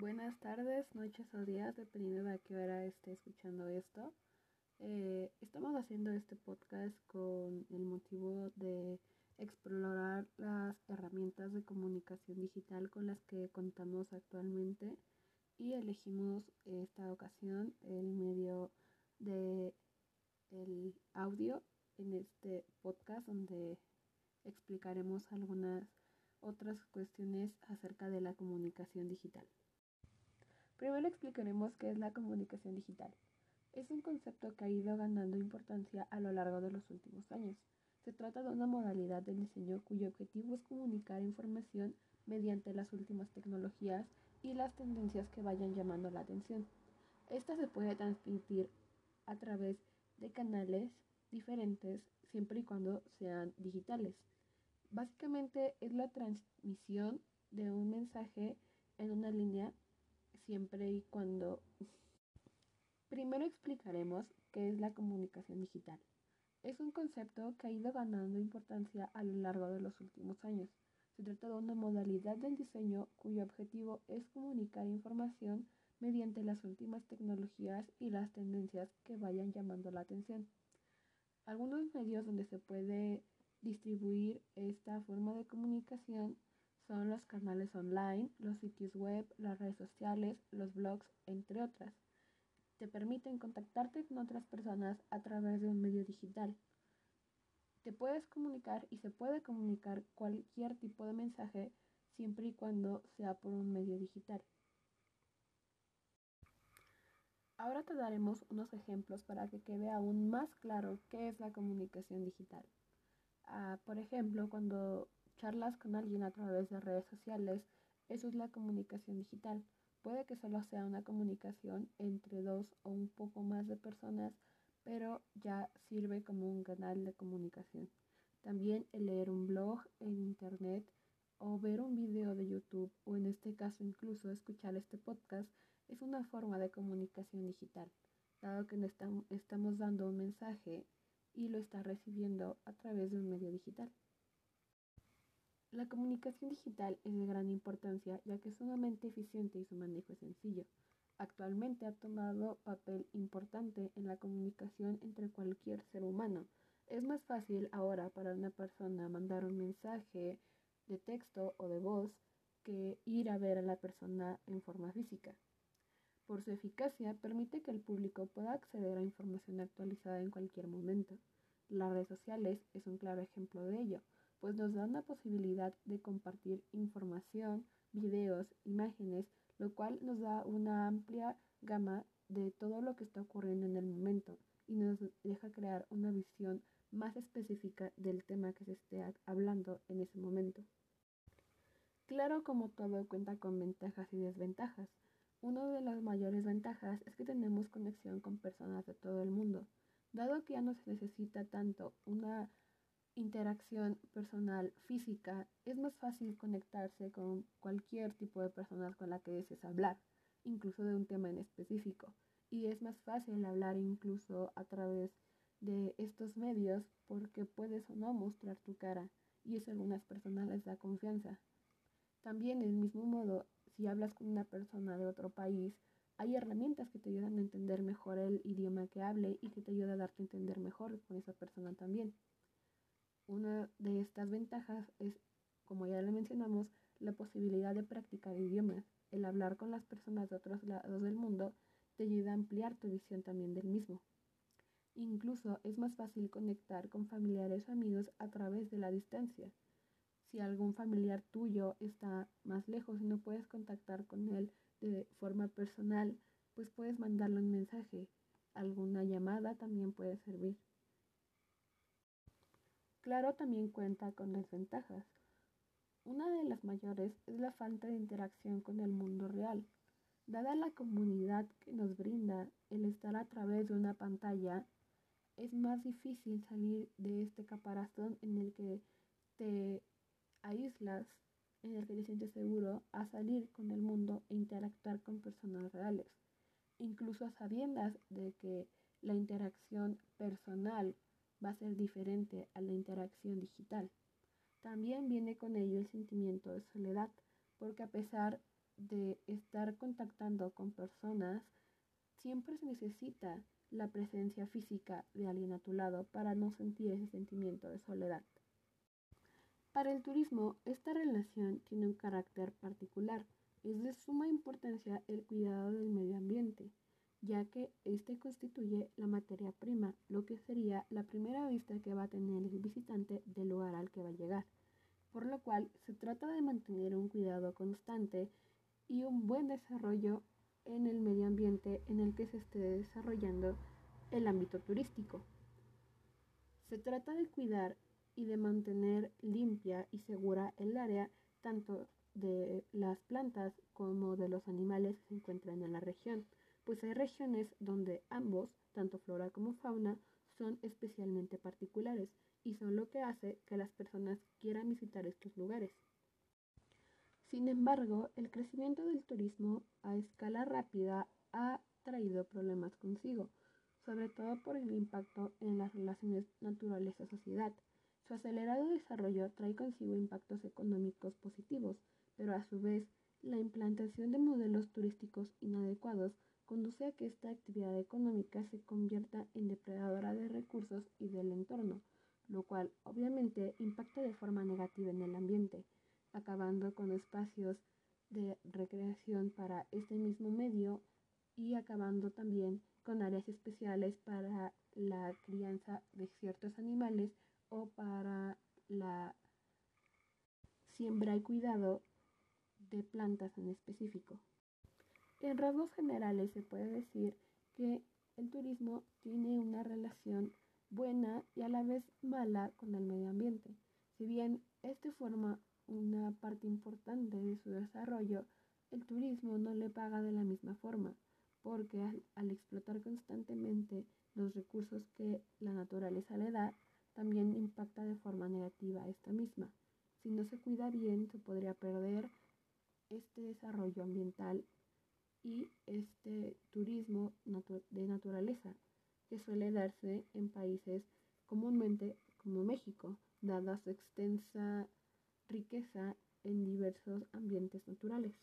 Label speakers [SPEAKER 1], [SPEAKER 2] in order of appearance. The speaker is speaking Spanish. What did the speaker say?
[SPEAKER 1] Buenas tardes, noches o días, dependiendo de a qué hora esté escuchando esto. Eh, estamos haciendo este podcast con el motivo de explorar las herramientas de comunicación digital con las que contamos actualmente y elegimos esta ocasión el medio de el audio en este podcast donde explicaremos algunas otras cuestiones acerca de la comunicación digital. Primero explicaremos qué es la comunicación digital. Es un concepto que ha ido ganando importancia a lo largo de los últimos años. Se trata de una modalidad del diseño cuyo objetivo es comunicar información mediante las últimas tecnologías y las tendencias que vayan llamando la atención. Esta se puede transmitir a través de canales diferentes siempre y cuando sean digitales. Básicamente es la transmisión de un mensaje en una línea siempre y cuando... Primero explicaremos qué es la comunicación digital. Es un concepto que ha ido ganando importancia a lo largo de los últimos años. Se trata de una modalidad del diseño cuyo objetivo es comunicar información mediante las últimas tecnologías y las tendencias que vayan llamando la atención. Algunos medios donde se puede distribuir esta forma de comunicación son los canales online, los sitios web, las redes sociales, los blogs, entre otras. Te permiten contactarte con otras personas a través de un medio digital. Te puedes comunicar y se puede comunicar cualquier tipo de mensaje siempre y cuando sea por un medio digital. Ahora te daremos unos ejemplos para que quede aún más claro qué es la comunicación digital. Ah, por ejemplo, cuando charlas con alguien a través de redes sociales, eso es la comunicación digital. Puede que solo sea una comunicación entre dos o un poco más de personas, pero ya sirve como un canal de comunicación. También el leer un blog en internet o ver un video de YouTube o en este caso incluso escuchar este podcast es una forma de comunicación digital, dado que estamos dando un mensaje y lo está recibiendo a través de un medio digital. La comunicación digital es de gran importancia ya que es sumamente eficiente y su manejo es sencillo. Actualmente ha tomado papel importante en la comunicación entre cualquier ser humano. Es más fácil ahora para una persona mandar un mensaje de texto o de voz que ir a ver a la persona en forma física. Por su eficacia, permite que el público pueda acceder a información actualizada en cualquier momento. Las redes sociales es un claro ejemplo de ello pues nos da una posibilidad de compartir información, videos, imágenes, lo cual nos da una amplia gama de todo lo que está ocurriendo en el momento y nos deja crear una visión más específica del tema que se esté hablando en ese momento. Claro, como todo cuenta con ventajas y desventajas. Una de las mayores ventajas es que tenemos conexión con personas de todo el mundo. Dado que ya no se necesita tanto una interacción personal física, es más fácil conectarse con cualquier tipo de personas con la que desees hablar, incluso de un tema en específico. Y es más fácil hablar incluso a través de estos medios porque puedes o no mostrar tu cara y eso a algunas personas les da confianza. También del mismo modo, si hablas con una persona de otro país, hay herramientas que te ayudan a entender mejor el idioma que hable y que te ayuda a darte a entender mejor con esa persona también. Una de estas ventajas es, como ya le mencionamos, la posibilidad de practicar idiomas. El hablar con las personas de otros lados del mundo te ayuda a ampliar tu visión también del mismo. Incluso es más fácil conectar con familiares o amigos a través de la distancia. Si algún familiar tuyo está más lejos y no puedes contactar con él de forma personal, pues puedes mandarle un mensaje. Alguna llamada también puede servir. Claro también cuenta con desventajas. Una de las mayores es la falta de interacción con el mundo real. Dada la comunidad que nos brinda el estar a través de una pantalla, es más difícil salir de este caparazón en el que te aíslas, en el que te sientes seguro a salir con el mundo e interactuar con personas reales, incluso a sabiendas de que la interacción personal va a ser diferente a la interacción digital. También viene con ello el sentimiento de soledad, porque a pesar de estar contactando con personas, siempre se necesita la presencia física de alguien a tu lado para no sentir ese sentimiento de soledad. Para el turismo, esta relación tiene un carácter particular. Es de suma importancia el cuidado del medio ambiente, ya que éste constituye la materia prima, lo que sería la primera vista que va a tener el visitante del lugar al que va a llegar. Por lo cual se trata de mantener un cuidado constante y un buen desarrollo en el medio ambiente en el que se esté desarrollando el ámbito turístico. Se trata de cuidar y de mantener limpia y segura el área tanto de las plantas como de los animales que se encuentran en la región, pues hay regiones donde ambos, tanto flora como fauna, son especialmente particulares y son lo que hace que las personas quieran visitar estos lugares. Sin embargo, el crecimiento del turismo a escala rápida ha traído problemas consigo, sobre todo por el impacto en las relaciones naturaleza-sociedad. Su acelerado desarrollo trae consigo impactos económicos positivos, pero a su vez, la implantación de modelos turísticos inadecuados conduce a que esta actividad económica se convierta en depredadora de recursos y del entorno, lo cual obviamente impacta de forma negativa en el ambiente, acabando con espacios de recreación para este mismo medio y acabando también con áreas especiales para la crianza de ciertos animales o para la siembra y cuidado de plantas en específico. En rasgos generales se puede decir que el turismo tiene una relación buena y a la vez mala con el medio ambiente. Si bien este forma una parte importante de su desarrollo, el turismo no le paga de la misma forma, porque al, explotar constantemente los recursos que la naturaleza le da, también impacta de forma negativa a esta misma. Si no se cuida bien, se podría perder este desarrollo ambiental y este turismo de naturaleza que suele darse en países comúnmente como México, dada su extensa riqueza en diversos ambientes naturales.